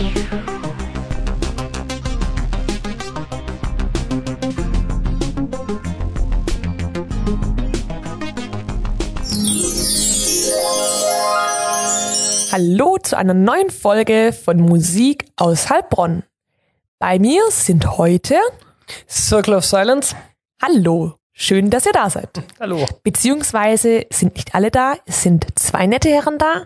Hallo zu einer neuen Folge von Musik aus Heilbronn. Bei mir sind heute Circle of Silence. Hallo, schön, dass ihr da seid. Hallo. Beziehungsweise sind nicht alle da, es sind zwei nette Herren da.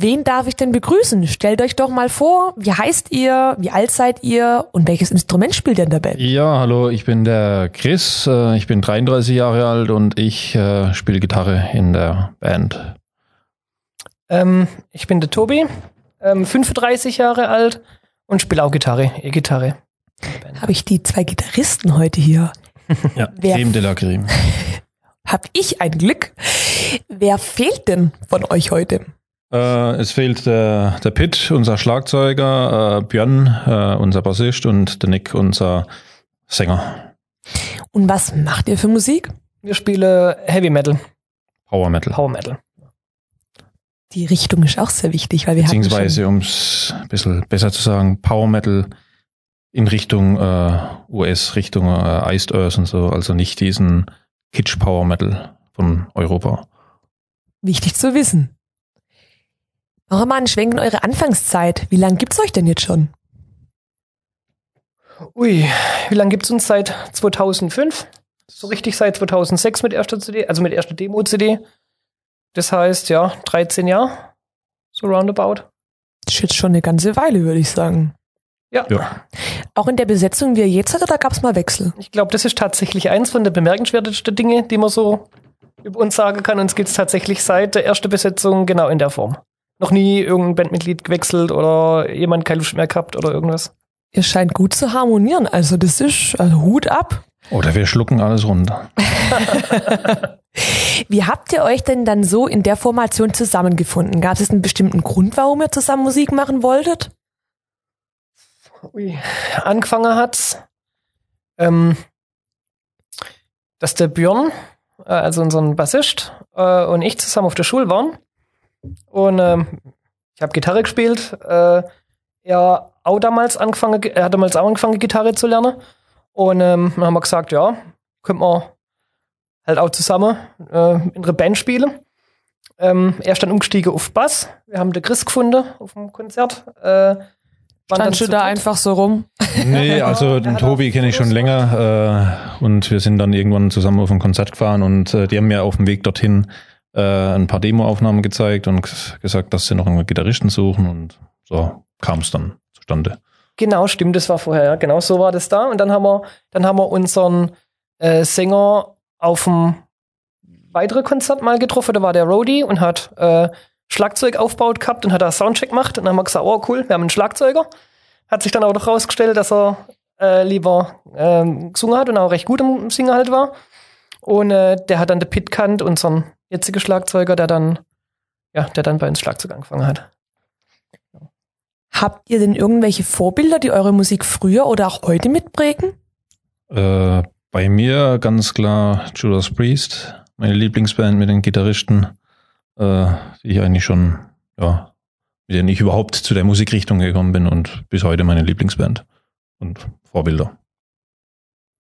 Wen darf ich denn begrüßen? Stellt euch doch mal vor, wie heißt ihr, wie alt seid ihr und welches Instrument spielt ihr in der Band? Ja, hallo, ich bin der Chris, äh, ich bin 33 Jahre alt und ich äh, spiele Gitarre in der Band. Ähm, ich bin der Tobi, ähm, 35 Jahre alt und spiele auch Gitarre, E-Gitarre. Habe ich die zwei Gitarristen heute hier? Ja, Wer- Creme de la Creme. Hab ich ein Glück? Wer fehlt denn von euch heute? Äh, es fehlt der, der Pitt, unser Schlagzeuger, äh, Björn, äh, unser Bassist und der Nick, unser Sänger. Und was macht ihr für Musik? Wir spielen Heavy Metal, Power Metal. Power Metal. Die Richtung ist auch sehr wichtig, weil wir schon Beziehungsweise, um es ein bisschen besser zu sagen, Power Metal in Richtung äh, US, Richtung äh, Iced Earth und so, also nicht diesen Kitsch Power Metal von Europa. wichtig zu wissen. Noch einmal einen Schwenk in eure Anfangszeit. Wie lange gibt's euch denn jetzt schon? Ui, wie lange gibt's uns seit 2005? So richtig seit 2006 mit erster CD, also mit erster Demo-CD. Das heißt, ja, 13 Jahre, so roundabout. Das ist jetzt schon eine ganze Weile, würde ich sagen. Ja, Ja. Auch in der Besetzung, wie ihr jetzt seid, oder gab's mal Wechsel? ich glaube, das ist tatsächlich eins von der bemerkenswertesten Dinge, die man so über uns sagen kann. Uns gibt's tatsächlich seit der ersten Besetzung genau in der Form. Noch nie irgendein Bandmitglied gewechselt oder jemand keine Lust mehr gehabt oder irgendwas. Ihr scheint gut zu harmonieren. Also das ist also Hut ab. Oder wir schlucken alles runter. Wie habt ihr euch denn dann so in der Formation zusammengefunden? Gab es einen bestimmten Grund, warum ihr zusammen Musik machen wolltet? Ui, angefangen hat's, ähm, dass der Björn, äh, also unser Bassist, äh, und ich zusammen auf der Schule waren. Und ähm, ich habe Gitarre gespielt. Äh, er auch damals angefangen, er hat damals auch angefangen, Gitarre zu lernen. Und ähm, dann haben wir gesagt, ja, könnten wir halt auch zusammen äh, in einer Band spielen. Ähm, er ist dann umgestiegen auf Bass. Wir haben den Chris gefunden auf dem Konzert. Äh, Standst du da dritt. einfach so rum? Nee, also den Tobi kenne ich schon länger äh, und wir sind dann irgendwann zusammen auf ein Konzert gefahren und äh, die haben mir auf dem Weg dorthin äh, ein paar Demoaufnahmen gezeigt und gesagt, dass sie noch einen Gitarristen suchen und so kam es dann zustande. Genau, stimmt, das war vorher, ja. Genau so war das da. Und dann haben wir, dann haben wir unseren äh, Sänger auf dem weiteren Konzert mal getroffen. Da war der Rody und hat äh, Schlagzeug aufgebaut gehabt und hat da Soundcheck gemacht. Und dann haben wir gesagt, oh cool, wir haben einen Schlagzeuger. Hat sich dann auch noch rausgestellt, dass er äh, lieber ähm, gesungen hat und auch recht gut im Singen halt war. Und äh, der hat dann den Pit kannt, unseren jetzigen Schlagzeuger, der dann, ja, der dann bei uns Schlagzeug angefangen hat. Habt ihr denn irgendwelche Vorbilder, die eure Musik früher oder auch heute mitprägen? Äh, bei mir ganz klar Judas Priest, meine Lieblingsband mit den Gitarristen, äh, die ich eigentlich schon, ja, mit denen ich überhaupt zu der Musikrichtung gekommen bin und bis heute meine Lieblingsband und Vorbilder.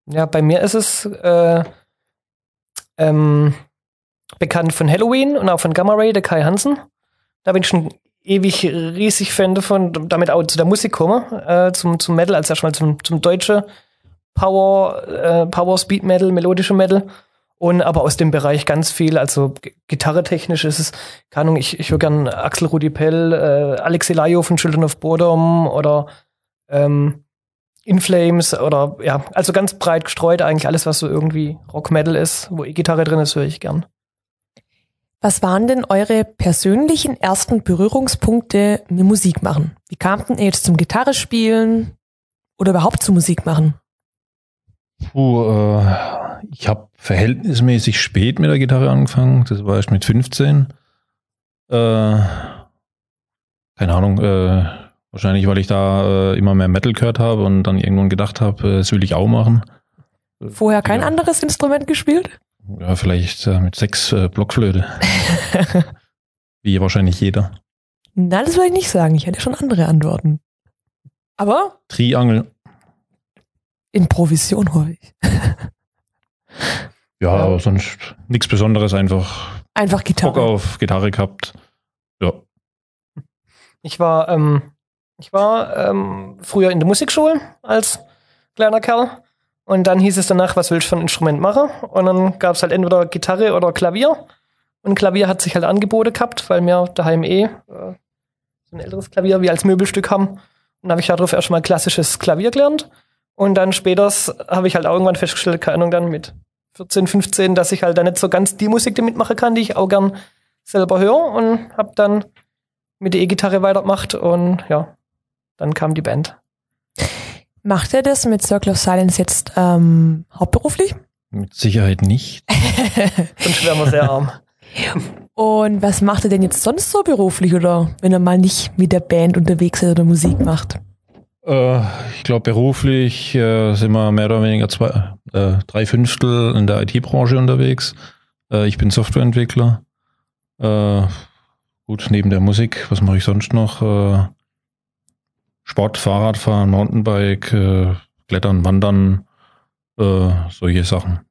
Ja, bei mir ist es äh, ähm, bekannt von Halloween und auch von Gamma Ray, der Kai Hansen. Da bin ich schon ewig riesig Fan davon, damit auch zu der Musik komme, äh, zum, zum Metal, als erstmal zum, zum deutschen Power, äh, Power Speed Metal, melodische Metal. Und aber aus dem Bereich ganz viel, also gitarretechnisch ist es, keine Ahnung, ich, ich höre gern Axel Rudi Pell, äh, Alexei Lajo von Children of Boredom oder ähm, In Flames oder ja, also ganz breit gestreut eigentlich alles, was so irgendwie Rock Metal ist, wo E-Gitarre drin ist, höre ich gern. Was waren denn eure persönlichen ersten Berührungspunkte mit Musik machen? Wie kamt denn ihr jetzt zum Gitarre spielen oder überhaupt zu Musik machen? Puh, äh, ich habe verhältnismäßig spät mit der Gitarre angefangen. Das war erst mit 15. Äh, keine Ahnung, äh, wahrscheinlich, weil ich da äh, immer mehr Metal gehört habe und dann irgendwann gedacht habe, äh, das will ich auch machen. Vorher kein Ja. anderes Instrument gespielt? Ja, vielleicht äh, mit sechs äh, Blockflöte. Wie wahrscheinlich jeder. Nein, das würde ich nicht sagen. Ich hätte schon andere Antworten. Aber Triangel. in Provision hoffe ich. Ja, Ja. aber sonst nichts Besonderes, einfach Einfach Bock Gitarre. auf Gitarre gehabt. Ja. Ich war, ähm, ich war ähm, früher in der Musikschule als kleiner Kerl. Und dann hieß es danach, was willst du für ein Instrument machen? Und dann gab es halt entweder Gitarre oder Klavier. Und Klavier hat sich halt angeboten gehabt, weil wir daheim eh äh, so ein älteres Klavier wie als Möbelstück haben. Und habe ich darauf erstmal klassisches Klavier gelernt. Und dann später habe ich halt auch irgendwann festgestellt, keine Ahnung, dann mit 14, 15, dass ich halt da nicht so ganz die Musik damit machen kann, die ich auch gern selber höre. Und habe dann mit der E-Gitarre weitergemacht und ja, dann kam die Band. Macht er das mit Circle of Silence jetzt ähm, hauptberuflich? Mit Sicherheit nicht. Sonst wären wir sehr arm. Und was macht er denn jetzt sonst so beruflich oder wenn er mal nicht mit der Band unterwegs ist oder Musik macht? Äh, ich glaube, beruflich äh, sind wir mehr oder weniger zwei, äh, drei Fünftel in der IT-Branche unterwegs. Äh, ich bin Softwareentwickler. Äh, gut, neben der Musik, was mache ich sonst noch? Sport, Fahrradfahren, Mountainbike, äh, Klettern, Wandern, äh, solche Sachen.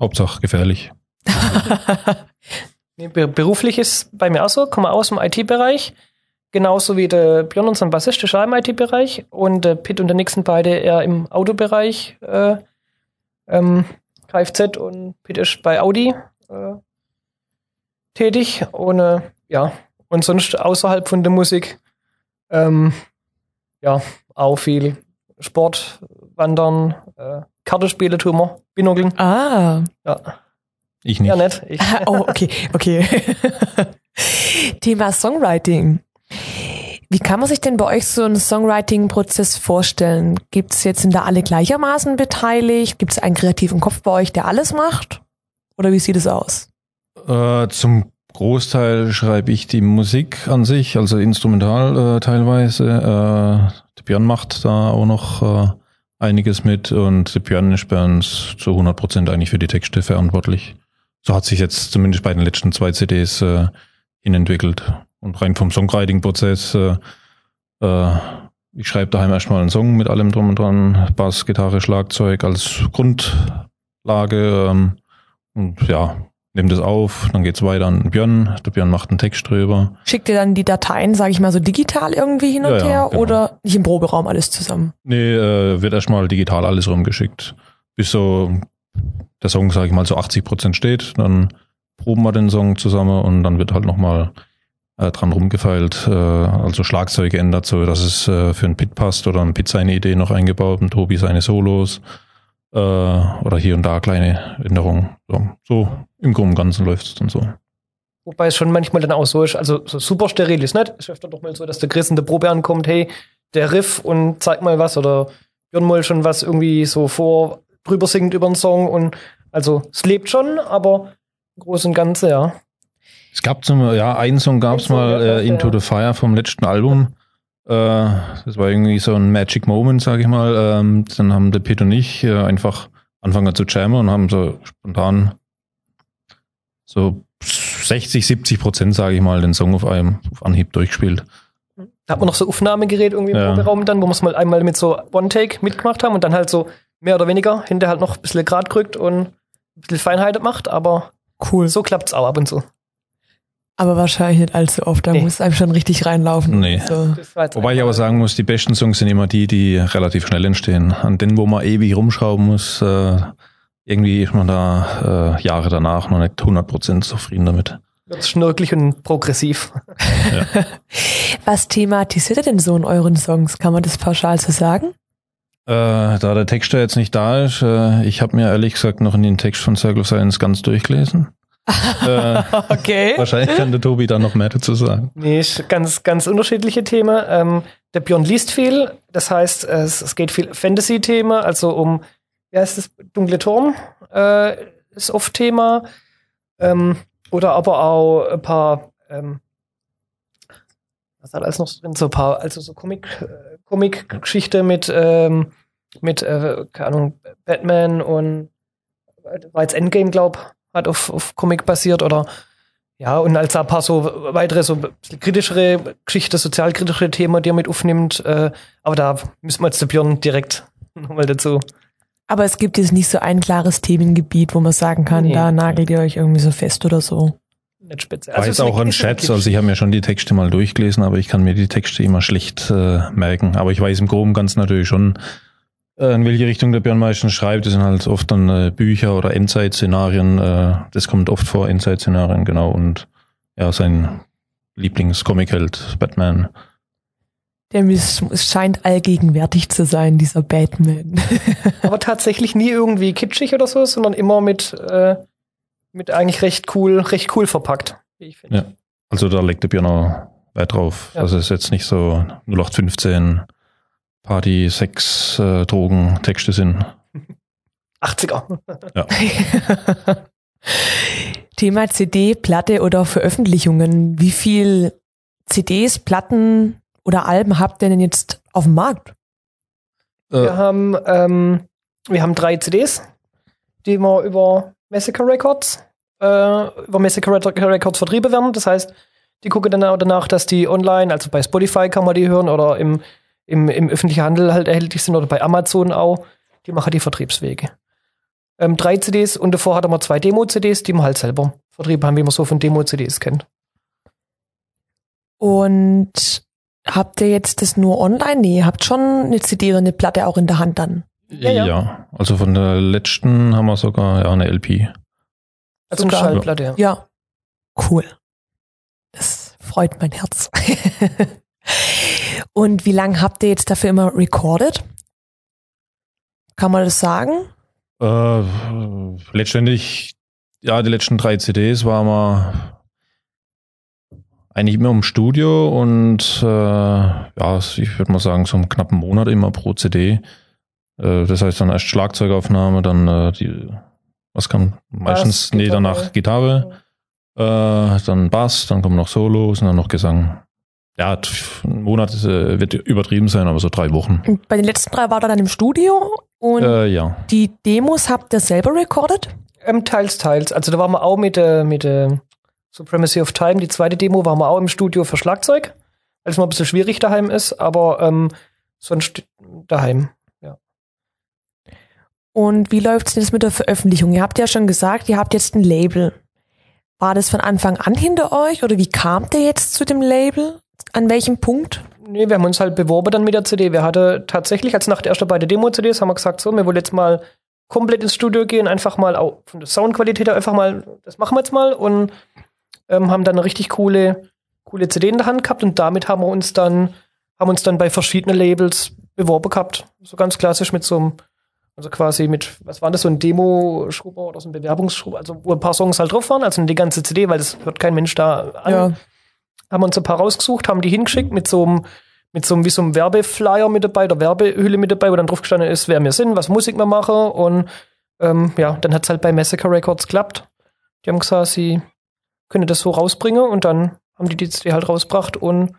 Hauptsache gefährlich. Beruflich ist bei mir auch so, komme aus dem IT-Bereich. Genauso wie der Björn, unser Bassist, ist im IT-Bereich. Und der Pitt und der Nix sind beide eher im Autobereich. Äh, ähm, Kfz und Pitt ist bei Audi äh, tätig. Und äh, ja, und sonst außerhalb von der Musik, ähm, ja, auch viel Sport, Wandern, äh, Kartenspiele tun wir, Binokeln. ah. Ja, Ich nicht. ja nett. Ich, oh, okay, okay. Thema Songwriting. Wie kann man sich denn bei euch so einen Songwriting-Prozess vorstellen? Gibt es jetzt, sind da alle gleichermaßen beteiligt? Gibt es einen kreativen Kopf bei euch, der alles macht? Oder wie sieht es aus? Äh, zum Großteil schreibe ich die Musik an sich, also instrumental äh, teilweise. Äh, Björn macht da auch noch äh, einiges mit und Björn ist bei uns zu 100% eigentlich für die Texte verantwortlich. So hat sich jetzt zumindest bei den letzten zwei CDs äh, hinentwickelt. Und rein vom Songwriting-Prozess, äh, äh, ich schreibe daheim erstmal einen Song mit allem drum und dran, Bass, Gitarre, Schlagzeug als Grundlage ähm, und ja, nehme das auf, dann geht's weiter an den Björn. Der Björn macht einen Text drüber. Schickt ihr dann die Dateien, sage ich mal, so digital irgendwie hin und Ja, ja, her genau. oder nicht im Proberaum alles zusammen? Nee, äh, wird erstmal digital alles rumgeschickt. Bis so der Song, sage ich mal, so 80 Prozent steht, dann proben wir den Song zusammen und dann wird halt nochmal äh, dran rumgefeilt. Äh, also Schlagzeug geändert, so dass es äh, für einen Pit passt oder ein Pit seine Idee noch eingebaut und Tobi seine Solos äh, oder hier und da kleine Änderungen. So, so im Groben und Ganzen läuft es dann so. Wobei es schon manchmal dann auch so ist, also so super steril ist nicht. Es ist öfter doch mal so, dass der Chris in der Probe ankommt, hey, der Riff und zeig mal was oder Björn mal schon was irgendwie so vor drüber singt über einen Song und also es lebt schon, aber im Großen und Ganzen, ja. Es gab zum, ja, einen Song gab es mal, äh, Into ja. the Fire vom letzten Album. Äh, das war irgendwie so ein Magic Moment, sag ich mal. Ähm, dann haben der Pete und ich äh, einfach angefangen zu jammen und haben so spontan so 60, 70 Prozent, sage ich mal, den Song auf einem auf Anhieb durchgespielt. Da hat man noch so Aufnahmegerät irgendwie im Ja. Proberaum dann, wo wir es mal einmal mit so One-Take mitgemacht haben und dann halt so mehr oder weniger hinter halt noch ein bisschen grad gerückt und ein bisschen Feinheit macht, aber Cool. so klappt's auch ab und zu. Aber wahrscheinlich nicht allzu oft. Da Nee. muss einem schon richtig reinlaufen. Nee. So. Wobei ich aber sagen muss, die besten Songs sind immer die, die relativ schnell entstehen. An denen, wo man ewig rumschrauben muss, äh, irgendwie ist man da äh, Jahre danach noch nicht 100% zufrieden damit. wird's schnörkelig und progressiv. Was thematisiert ihr denn so in euren Songs? Kann man das pauschal so sagen? Äh, da der Texter jetzt nicht da ist, äh, ich habe mir ehrlich gesagt noch in den Text von Circle of Silence ganz durchgelesen. äh, Okay. wahrscheinlich kann der Tobi da noch mehr dazu sagen. Nee, ist ganz, ganz unterschiedliche Themen. Ähm, der Björn liest viel, das heißt, es, es geht viel Fantasy-Themen, also um, wie das, Dunkle Turm äh, ist oft Thema. Ähm, oder aber auch ein paar, ähm, was hat alles noch drin, so ein paar, also so Comic, äh, Comic-Geschichte mit, ähm, mit, äh, keine Ahnung, Batman und war Endgame, glaub, hat auf, auf Comic basiert oder Ja, und als ein paar so weitere, so kritischere Geschichte, sozialkritische Themen, die er mit aufnimmt. Äh, aber da müssen wir jetzt der Björn direkt nochmal dazu. Aber es gibt jetzt nicht so ein klares Themengebiet, wo man sagen kann, Nee. da nagelt ihr euch irgendwie so fest oder so. Nicht speziell. Weiß es ist auch ein Chat, also ich habe mir schon die Texte mal durchgelesen, aber ich kann mir die Texte immer schlecht äh, merken. Aber ich weiß im Groben ganz natürlich schon, äh, in welche Richtung der Björn meistens schreibt. Das sind halt oft dann äh, Bücher oder Endzeit-Szenarien. Äh, das kommt oft vor, Endzeit-Szenarien, genau. Und ja, sein Lieblingscomic-Held, Batman. Der es scheint allgegenwärtig zu sein, dieser Batman. aber tatsächlich nie irgendwie kitschig oder so, sondern immer mit, äh, mit eigentlich recht cool, recht cool verpackt, wie ich finde. Ja. Also da legt der Björn auch Wert drauf. Ja. Also es ist jetzt nicht so 0815 Party, Sex, äh, Drogen, Texte sind. 80er. Thema CD, Platte oder Veröffentlichungen. Wie viel CDs, Platten oder Alben habt ihr denn jetzt auf dem Markt? Wir Äh, haben, ähm, wir haben drei CDs, die wir über Massacre Records, äh, über Massacre Re- Records vertrieben werden. Das heißt, die gucken dann auch danach, dass die online, also bei Spotify kann man die hören oder im, im, im öffentlichen Handel halt erhältlich sind oder bei Amazon auch. Die machen die Vertriebswege. Ähm, drei CDs und davor hatten wir zwei Demo-CDs, die wir halt selber vertrieben haben, wie man so von Demo-CDs kennt. Und habt ihr jetzt das nur online? Nee, ihr habt schon eine CD oder eine Platte auch in der Hand dann. Ja, ja, ja. also von der letzten haben wir sogar ja, eine LP. Also eine. Schallplatte, ja. Ja, cool. Das freut mein Herz. Und wie lange habt ihr jetzt dafür immer recorded? Kann man das sagen? Äh, letztendlich, ja, die letzten drei CDs waren wir eigentlich immer im Studio und äh, ja, ich würde mal sagen, so einen knappen Monat immer pro CD. Äh, das heißt dann erst Schlagzeugaufnahme, dann äh, die, was kam meistens, nee, Gitarre. danach Gitarre, äh, dann Bass, dann kommen noch Solos und dann noch Gesang. Ja, ein Monat äh, wird übertrieben sein, aber so drei Wochen. Und bei den letzten drei war er dann im Studio und Äh, ja. die Demos habt ihr selber recorded? Ähm, teils, teils. Also da waren wir auch mit der mit der Supremacy of Time, die zweite Demo, waren wir auch im Studio für Schlagzeug, weil es mal ein bisschen schwierig daheim ist, aber ähm, sonst daheim. Und wie läuft es denn jetzt mit der Veröffentlichung? Ihr habt ja schon gesagt, ihr habt jetzt ein Label. War das von Anfang an hinter euch oder wie kamt ihr jetzt zu dem Label? An welchem Punkt? Nee, wir haben uns halt beworben dann mit der CD. Wir hatten tatsächlich, als nach der ersten beiden Demo-CDs, haben wir gesagt, so, wir wollen jetzt mal komplett ins Studio gehen, einfach mal auch von der Soundqualität her einfach mal, das machen wir jetzt mal und ähm, haben dann eine richtig coole, coole CD in der Hand gehabt und damit haben wir uns dann, haben uns dann bei verschiedenen Labels beworben gehabt. So ganz klassisch mit so einem, also quasi mit, was war das, so ein Demo-Schrubber oder so ein Bewerbungsschrubber, also wo ein paar Songs halt drauf waren, also die ganze CD, weil das hört kein Mensch da an haben uns ein paar rausgesucht, haben die hingeschickt mit so einem, mit so einem, wie so einem Werbeflyer mit dabei, der Werbehülle mit dabei, wo dann drauf gestanden ist, wer wir sind, was Musik wir machen und ähm, ja, dann hat's halt bei Massacre Records geklappt. Die haben gesagt, sie können das so rausbringen und dann haben die die CD halt rausgebracht und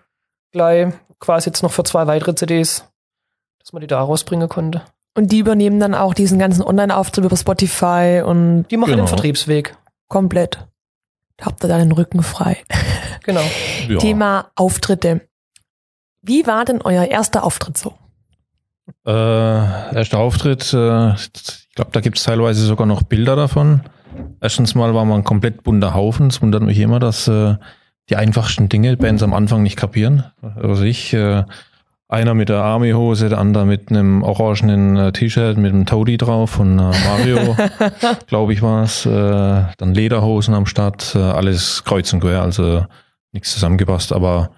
gleich quasi jetzt noch für zwei weitere CDs, dass man die da rausbringen konnte. Und die übernehmen dann auch diesen ganzen Online-Auftritt über Spotify und Die machen Genau. den Vertriebsweg. komplett. Da habt ihr dann den Rücken frei. Genau. ja. Thema Auftritte. Wie war denn euer erster Auftritt so? Äh, erster Auftritt, äh, ich glaube, da gibt es teilweise sogar noch Bilder davon. Erstens mal war man ein komplett bunter Haufen. Es wundert mich immer, dass äh, die einfachsten Dinge Bands am Anfang nicht kapieren. Also ich, äh, einer mit der Army-Hose, der andere mit einem orangenen äh, T-Shirt mit einem Toady drauf von äh, Mario, glaube ich war es. Äh, dann Lederhosen am Start, äh, alles kreuz und quer, also nichts zusammengepasst. Aber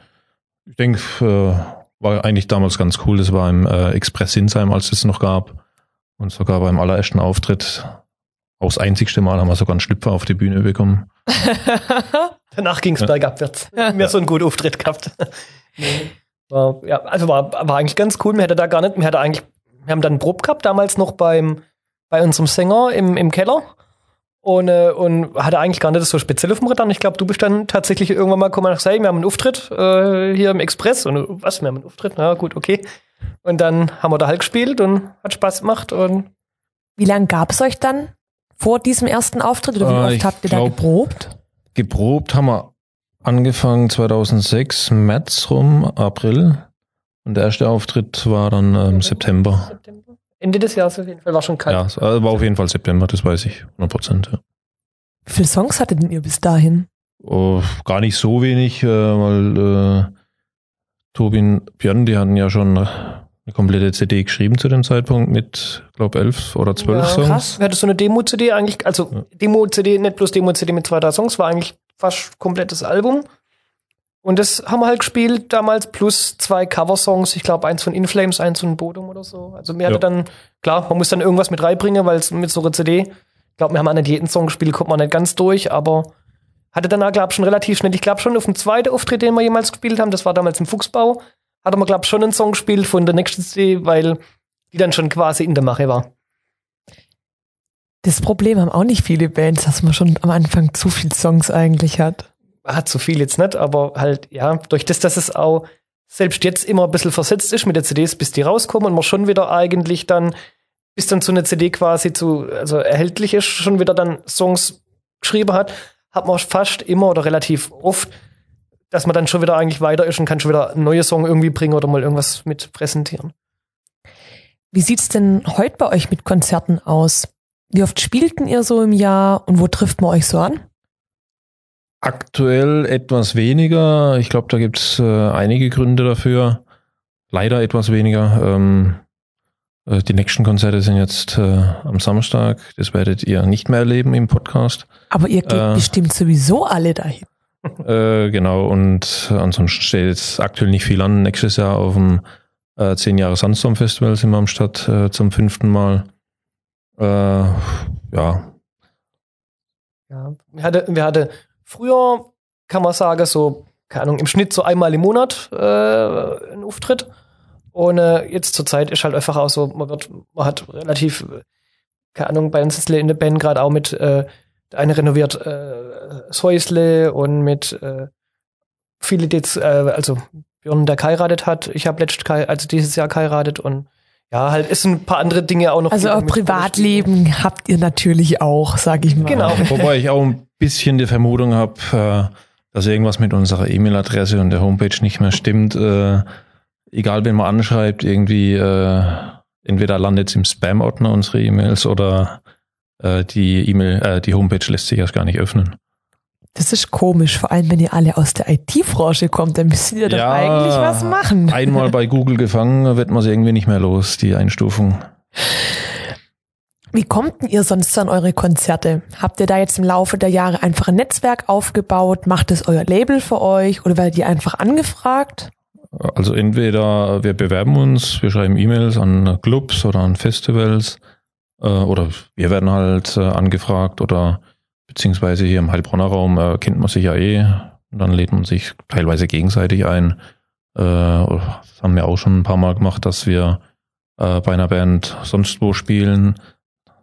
ich denke, äh, war eigentlich damals ganz cool. Das war im äh, Express Sinsheim, als es noch gab. Und sogar beim allerersten Auftritt, auch das einzigste Mal, haben wir sogar einen Schlüpfer auf die Bühne bekommen. Danach ging's Ja. bergabwärts. Mehr so einen guten Auftritt gehabt. Nee. war, ja, also war, war eigentlich ganz cool. Wir hätte da gar nicht, wir hätte eigentlich, wir haben dann einen Prob gehabt, damals noch beim, bei unserem Sänger im, im Keller. Und, äh, und hatte eigentlich gar nicht das so speziell auf dem Radar. Und Ich glaube, du bist dann tatsächlich irgendwann mal gekommen und gesagt, hey, wir haben einen Auftritt äh, hier im Express. Und was, wir haben einen Auftritt? Na gut, okay. Und dann haben wir da halt gespielt und hat Spaß gemacht. Und Wie lange gab es euch dann vor diesem ersten Auftritt oder wie Äh, oft habt ihr da glaub- geprobt? geprobt haben wir angefangen 2006, März rum, April. Und der erste Auftritt war dann ähm, September. September? Ende des Jahres auf jeden Fall war schon kalt. Ja, es war auf jeden Fall September, das weiß ich, 100 Prozent. Ja. Wie viele Songs hattet denn ihr bis dahin? Oh, gar nicht so wenig, äh, weil äh, Tobi und Björn, die hatten ja schon eine komplette CD geschrieben zu dem Zeitpunkt mit, glaube elf oder zwölf Ja, Songs. krass. Hattest du eine Demo-CD eigentlich, also Ja. Demo-CD, nicht bloß Demo-CD mit zwei, drei Songs, war eigentlich fast komplettes Album. Und das haben wir halt gespielt damals, plus zwei Coversongs, ich glaube eins von Inflames, eins von Bodum oder so. Also mir Ja. hatte dann, klar, man muss dann irgendwas mit reinbringen, weil es mit so einer CD, ich glaube, wir haben auch nicht jeden Song gespielt, kommt man nicht ganz durch, aber hatte dann, glaube ich, schon relativ schnell, ich glaube schon auf dem zweiten Auftritt, den wir jemals gespielt haben, das war damals im Fuchsbau, hatte man, glaube ich, schon einen Song gespielt von der nächsten CD, weil die dann schon quasi in der Mache war. Das Problem haben auch nicht viele Bands, dass man schon am Anfang zu viele Songs eigentlich hat. hat so viel jetzt nicht, aber halt, ja, durch das, dass es auch selbst jetzt immer ein bisschen versetzt ist mit den CDs, bis die rauskommen und man schon wieder eigentlich dann, bis dann so eine CD quasi zu, also erhältlich ist, schon wieder dann Songs geschrieben hat, hat man fast immer oder relativ oft, dass man dann schon wieder eigentlich weiter ist und kann schon wieder neue Song irgendwie bringen oder mal irgendwas mit präsentieren. Wie sieht's denn heute bei euch mit Konzerten aus? Wie oft spielten ihr so im Jahr und wo trifft man euch so an? Aktuell etwas weniger. Ich glaube, da gibt es äh, einige Gründe dafür. Leider etwas weniger. Ähm, äh, die nächsten Konzerte sind jetzt äh, am Samstag. Das werdet ihr nicht mehr erleben im Podcast. Aber ihr geht Äh. bestimmt sowieso alle dahin. Äh, genau, und ansonsten steht jetzt aktuell nicht viel an. Nächstes Jahr auf dem äh, 10 Jahre Sandstorm Festival sind wir am Start äh, zum fünften Mal. Äh, ja, Ja, wir hatte, wir hatte früher, kann man sagen, so, keine Ahnung, im Schnitt so einmal im Monat äh, einen Auftritt. Und äh, jetzt zur Zeit ist halt einfach auch so, man wird, man hat relativ, äh, keine Ahnung, bei uns ist in der Band gerade auch mit, äh, eine renoviert äh, das Häusle und mit äh, viele, die jetzt, äh, also Björn, der geheiratet hat, ich habe letztes, also dieses Jahr geheiratet und ja, halt ist ein paar andere Dinge auch noch. Also damit Privatleben habt ihr natürlich auch, sag ich mal. Genau. wobei ich auch ein bisschen die Vermutung habe, äh, dass irgendwas mit unserer E-Mail-Adresse und der Homepage nicht mehr stimmt. Äh, egal, wen man anschreibt, irgendwie äh, entweder landet es im Spam-Ordner unsere E-Mails oder äh, die E-Mail, äh, die Homepage lässt sich erst gar nicht öffnen. Das ist komisch, vor allem wenn ihr alle aus der IT-Branche kommt, dann müsst ihr doch Ja. eigentlich was machen. Einmal bei Google gefangen, wird man sie irgendwie nicht mehr los, die Einstufung. Wie kommt denn ihr sonst an eure Konzerte? Habt ihr da jetzt im Laufe der Jahre einfach ein Netzwerk aufgebaut? Macht es euer Label für euch oder werdet ihr einfach angefragt? Also entweder wir bewerben uns, wir schreiben E-Mails an Clubs oder an Festivals äh, oder wir werden halt äh, angefragt oder beziehungsweise hier im Heilbronner Raum äh, kennt man sich ja eh und dann lädt man sich teilweise gegenseitig ein. Äh, das haben wir auch schon ein paar Mal gemacht, dass wir äh, bei einer Band sonst wo spielen.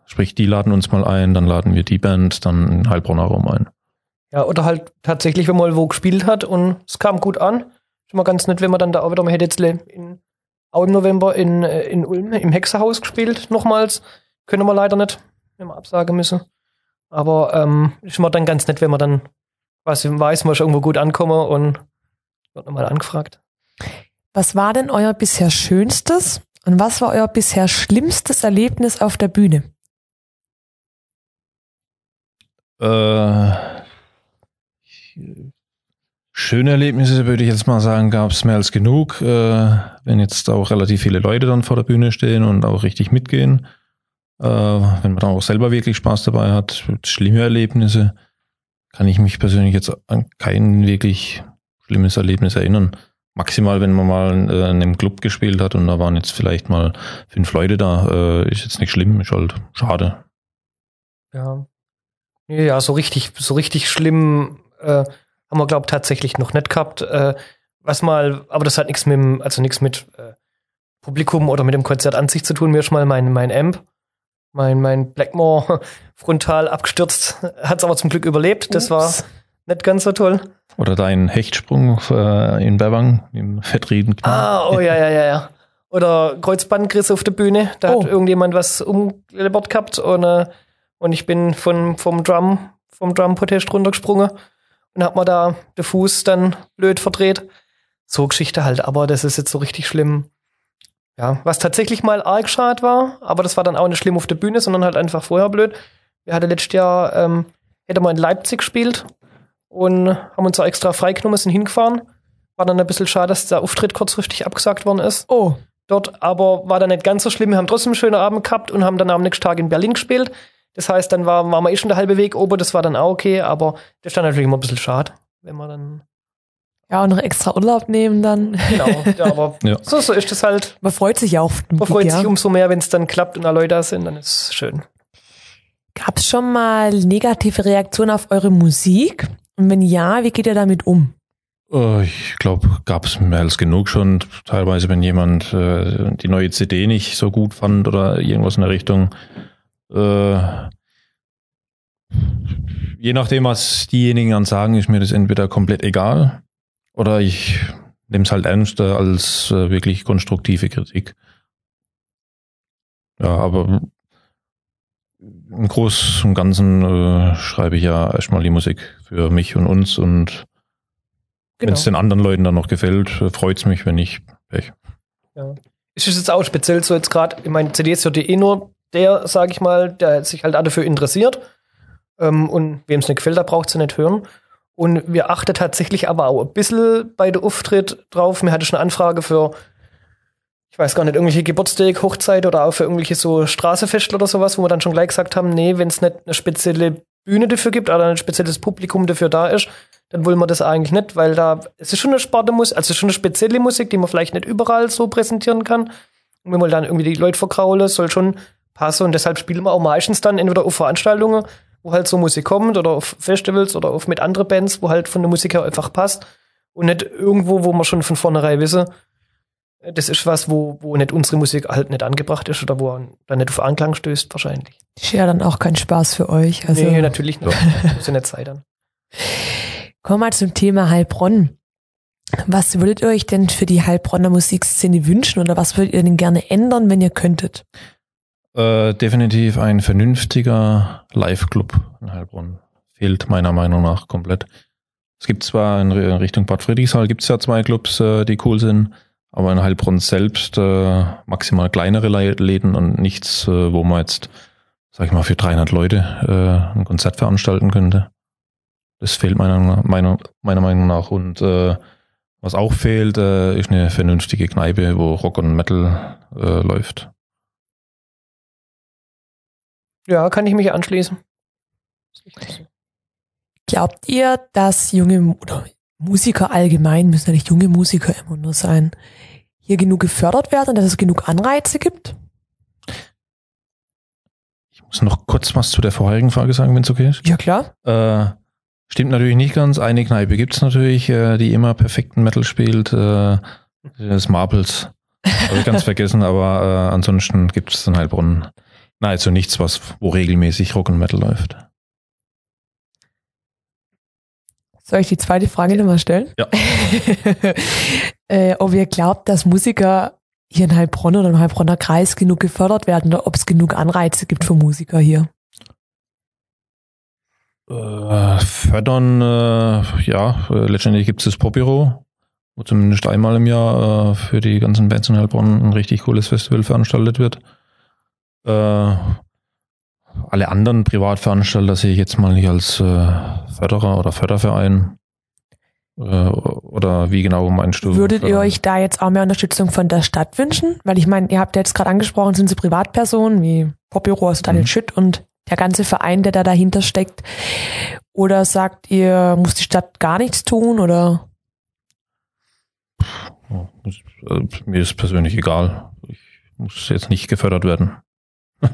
Sprich, die laden uns mal ein, dann laden wir die Band dann in Heilbronner Raum ein. Ja, oder halt tatsächlich, wenn man mal wo gespielt hat und es kam gut an. Schon mal ganz nett, wenn man dann da auch wieder mal hätte jetzt in, auch im November in, äh, in Ulm im Hexerhaus gespielt, nochmals. Können wir leider nicht, wenn wir absagen müssen. Aber ähm, ist immer dann ganz nett, wenn man dann quasi weiß, man ist irgendwo gut ankommen und wird nochmal angefragt. Was war denn euer bisher schönstes und was war euer bisher schlimmstes Erlebnis auf der Bühne? Äh, schöne Erlebnisse würde ich jetzt mal sagen, gab es mehr als genug. Äh, wenn jetzt auch relativ viele Leute dann vor der Bühne stehen und auch richtig mitgehen. Äh, wenn man dann auch selber wirklich Spaß dabei hat. Schlimme Erlebnisse kann ich mich persönlich jetzt an kein wirklich schlimmes Erlebnis erinnern. Maximal, wenn man mal äh, in einem Club gespielt hat und da waren jetzt vielleicht mal fünf Leute da, äh, ist jetzt nicht schlimm, ist halt schade. Ja. Ja, so richtig, so richtig schlimm äh, haben wir, glaube tatsächlich noch nicht gehabt. Äh, was mal, aber das hat nichts mit also nichts mit Publikum oder mit dem Konzert an sich zu tun. Mir ist mal mein, mein Amp, mein, mein Blackmore frontal abgestürzt, hat es aber zum Glück überlebt. Das war Ups. nicht ganz so toll. Oder dein Hechtsprung äh, in Berwang im vertrieben. Ah, oh ja, ja, ja, ja. Oder Kreuzbandriss auf der Bühne. Da Oh. hat irgendjemand was umgelebert gehabt und, äh, und ich bin von, vom Drum, vom Drum-Protest runtergesprungen. und hat man da den Fuß dann blöd verdreht. So Geschichte halt, aber das ist jetzt so richtig schlimm. Ja, was tatsächlich mal arg schade war, aber das war dann auch nicht schlimm auf der Bühne, sondern halt einfach vorher blöd. Wir hatten letztes Jahr, ähm, hätte mal in Leipzig gespielt und haben uns auch extra freigenommen, sind hingefahren. War dann ein bisschen schade, dass der Auftritt kurzfristig abgesagt worden ist. Oh, Dort aber war dann nicht ganz so schlimm. Wir haben trotzdem einen schönen Abend gehabt und haben dann am nächsten Tag in Berlin gespielt. Das heißt, dann war, waren wir eh schon der halbe Weg oben, das war dann auch okay, aber das ist dann natürlich immer ein bisschen schade, wenn man dann. Ja, und noch extra Urlaub nehmen dann. Genau, ja, aber Ja. so, so ist das halt. Man freut sich ja auch. Man freut ja. sich umso mehr, wenn es dann klappt und alle Leute da sind, dann ist es schön. Gab es schon mal negative Reaktionen auf eure Musik? Und wenn ja, wie geht ihr damit um? Äh, Ich glaube, gab es mehr als genug schon. Teilweise, wenn jemand äh, die neue CD nicht so gut fand oder irgendwas in der Richtung. Äh, je nachdem, was diejenigen dann sagen, ist mir das entweder komplett egal oder ich nehme es halt ernster als äh, wirklich konstruktive Kritik. Ja, aber im Großen und Ganzen äh, schreibe ich ja erstmal die Musik für mich und uns und wenn es den anderen Leuten dann noch gefällt, freut es mich, wenn nicht. Pech. Es ist jetzt auch speziell so jetzt gerade, ich meine, CDs hört eh nur der, sag ich mal, der sich halt auch dafür interessiert. Ähm, und wem es nicht gefällt, da braucht sie nicht hören. Und wir achten tatsächlich aber auch ein bisschen bei der Auftritt drauf. Mir hatte schon eine Anfrage für, ich weiß gar nicht, irgendwelche Geburtstag, Hochzeit oder auch für irgendwelche so Straßefestel oder sowas, wo wir dann schon gleich gesagt haben, nee, wenn es nicht eine spezielle Bühne dafür gibt oder ein spezielles Publikum dafür da ist, dann wollen wir das eigentlich nicht, weil da, es ist schon eine Sportmusik, also schon eine spezielle Musik, die man vielleicht nicht überall so präsentieren kann. Und wenn man dann irgendwie die Leute verkraulen, soll schon passen und deshalb spielen wir auch meistens dann entweder auf Veranstaltungen, wo halt so Musik kommt oder auf Festivals oder auf mit anderen Bands, wo halt von der Musik her einfach passt und nicht irgendwo, wo man schon von vornherein wissen, das ist was, wo, wo nicht unsere Musik halt nicht angebracht ist oder wo man dann nicht auf Anklang stößt, wahrscheinlich. Ist ja dann auch kein Spaß für euch. Also nee, natürlich nicht. Muss ja nicht sein dann. kommen wir zum Thema Heilbronn. Was würdet ihr euch denn für die Heilbronner Musikszene wünschen oder was würdet ihr denn gerne ändern, wenn ihr könntet? Äh, definitiv ein vernünftiger Live-Club in Heilbronn. Fehlt meiner Meinung nach komplett. Es gibt zwar in Ri- Richtung Bad Friedrichshall gibt es ja zwei Clubs, äh, die cool sind, aber in Heilbronn selbst äh, maximal kleinere Le- Läden und nichts, äh, wo man jetzt, sag ich mal, für 300 Leute äh, ein Konzert veranstalten könnte. Das fehlt meiner, meiner, meiner Meinung nach. Und was auch fehlt, ist eine vernünftige Kneipe, wo Rock und Metal läuft. Ja, kann ich mich anschließen. Glaubt ihr, dass junge oder Musiker allgemein, müssen ja nicht junge Musiker immer nur sein, hier genug gefördert werden, dass es genug Anreize gibt? Ich muss noch kurz was zu der vorherigen Frage sagen, wenn es okay ist. Ja, klar. Äh, stimmt natürlich nicht ganz. Eine Kneipe gibt's natürlich, äh, die immer perfekten Metal spielt. Äh, das Marbles. Habe ich ganz vergessen, aber äh, ansonsten gibt's in Heilbronn nahezu nichts, was, wo regelmäßig Rock und Metal läuft. Soll ich die zweite Frage nochmal stellen? Ja. äh, ob ihr glaubt, dass Musiker hier in Heilbronn oder im Heilbronner Kreis genug gefördert werden oder ob es genug Anreize gibt für Musiker hier? Äh, fördern, äh, ja, äh, letztendlich gibt's das Popbüro, wo zumindest einmal im Jahr äh, für die ganzen Bands in Heilbronn ein richtig cooles Festival veranstaltet wird. Äh, alle anderen Privatveranstalter sehe ich jetzt mal nicht als äh, Förderer oder Förderverein. Äh, oder wie genau meinst du? Würdet ihr euch da jetzt auch mehr Unterstützung von der Stadt wünschen? Weil ich meine, ihr habt ja jetzt gerade angesprochen, sind sie Privatpersonen wie Popbüro, also Daniel Mhm. Schütt und der ganze Verein, der da dahinter steckt. Oder sagt ihr, muss die Stadt gar nichts tun oder? Oh, äh, mir ist persönlich egal. Ich muss jetzt nicht gefördert werden.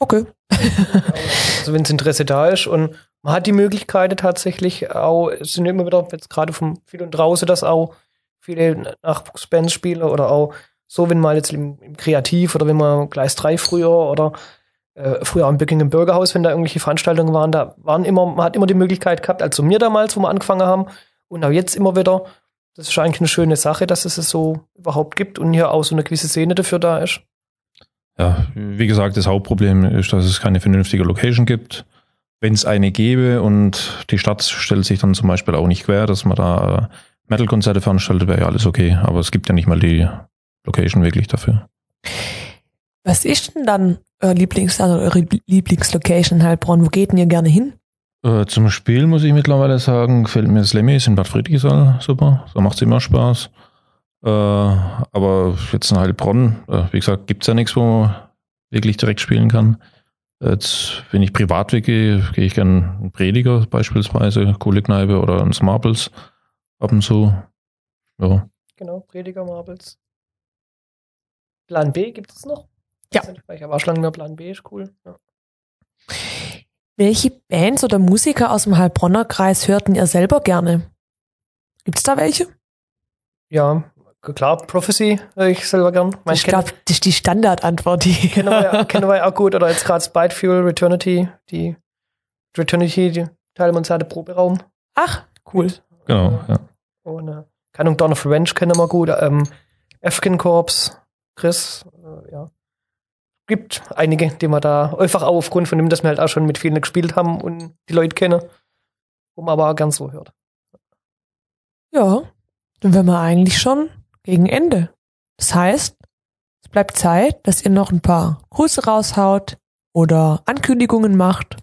Okay. Also wenn das Interesse da ist und man hat die Möglichkeit tatsächlich auch, es sind immer wieder jetzt gerade vom viel und draußen, dass auch viele Nachwuchsbands spielen oder auch so, wenn mal jetzt im, im Kreativ oder wenn man Gleis 3 früher oder äh, früher am Böckingen Bürgerhaus, wenn da irgendwelche Veranstaltungen waren, da waren immer, man hat immer die Möglichkeit gehabt, also mir damals, wo wir angefangen haben und auch jetzt immer wieder, das ist eigentlich eine schöne Sache, dass es es so überhaupt gibt und hier auch so eine gewisse Szene dafür da ist. Ja, wie gesagt, das Hauptproblem ist, dass es keine vernünftige Location gibt. wenn es eine gäbe und die Stadt stellt sich dann zum Beispiel auch nicht quer, dass man da äh, Metal-Konzerte veranstaltet, wäre ja alles okay. Aber es gibt ja nicht mal die Location wirklich dafür. Was ist denn dann euer Lieblings, also eure Lieblingslocation in Heilbronn? Wo geht denn ihr gerne hin? Äh, zum Spiel muss ich mittlerweile sagen, gefällt mir Slemmies in Bad Friedrichsthal super. Da macht es immer Spaß. Äh, aber jetzt in Heilbronn, äh, wie gesagt, gibt es ja nichts, wo man wirklich direkt spielen kann. Jetzt, wenn ich privat weggehe, gehe ich gerne einen Prediger beispielsweise, coole Kneipe oder ins Marbles ab und zu. Ja. Genau, Prediger Marbles. Plan B gibt es noch? Ja. Ich war schon lange mehr Plan B, ist cool. Ja. Welche Bands oder Musiker aus dem Heilbronner Kreis hörten ihr selber gerne? Gibt's da welche? Ja, klar, Prophecy höre ich selber gern. Mein ich glaube, das ist die Standardantwort. Die kennen, wir, kennen wir auch gut. Oder jetzt gerade Spite Fuel, Returnity, die Returnity, die teilen wir uns ja den Proberaum. Ach, cool. Genau, ja. Und äh, keine Dawn of Revenge kennen wir gut. Ähm, African Corps, Chris, äh, ja. Gibt einige, die wir da einfach auch aufgrund von dem, dass wir halt auch schon mit vielen gespielt haben und die Leute kennen, wo man aber auch gern so hört. Ja, dann wären wir eigentlich schon gegen Ende. Das heißt, es bleibt Zeit, dass ihr noch ein paar Grüße raushaut oder Ankündigungen macht.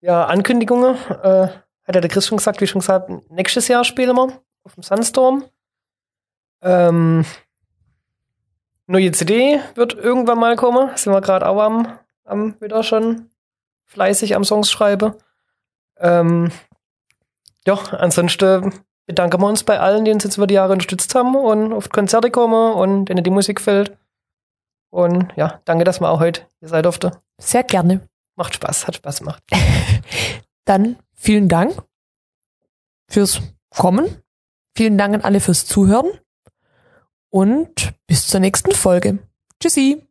Ja, Ankündigungen. Äh, hat ja der Chris schon gesagt, wie schon gesagt, nächstes Jahr spielen wir auf dem Sunstorm. Ähm, neue CD wird irgendwann mal kommen. Sind wir gerade auch am, am wieder schon fleißig am Songs schreiben. Ähm, ja, ansonsten bedanken wir uns bei allen, die uns jetzt über die Jahre unterstützt haben und auf Konzerte kommen und denen die Musik fällt. Und ja, danke, dass wir auch heute hier sein durfte. Sehr gerne. Macht Spaß, hat Spaß gemacht. Dann vielen Dank fürs Kommen. Vielen Dank an alle fürs Zuhören. Und bis zur nächsten Folge. Tschüssi.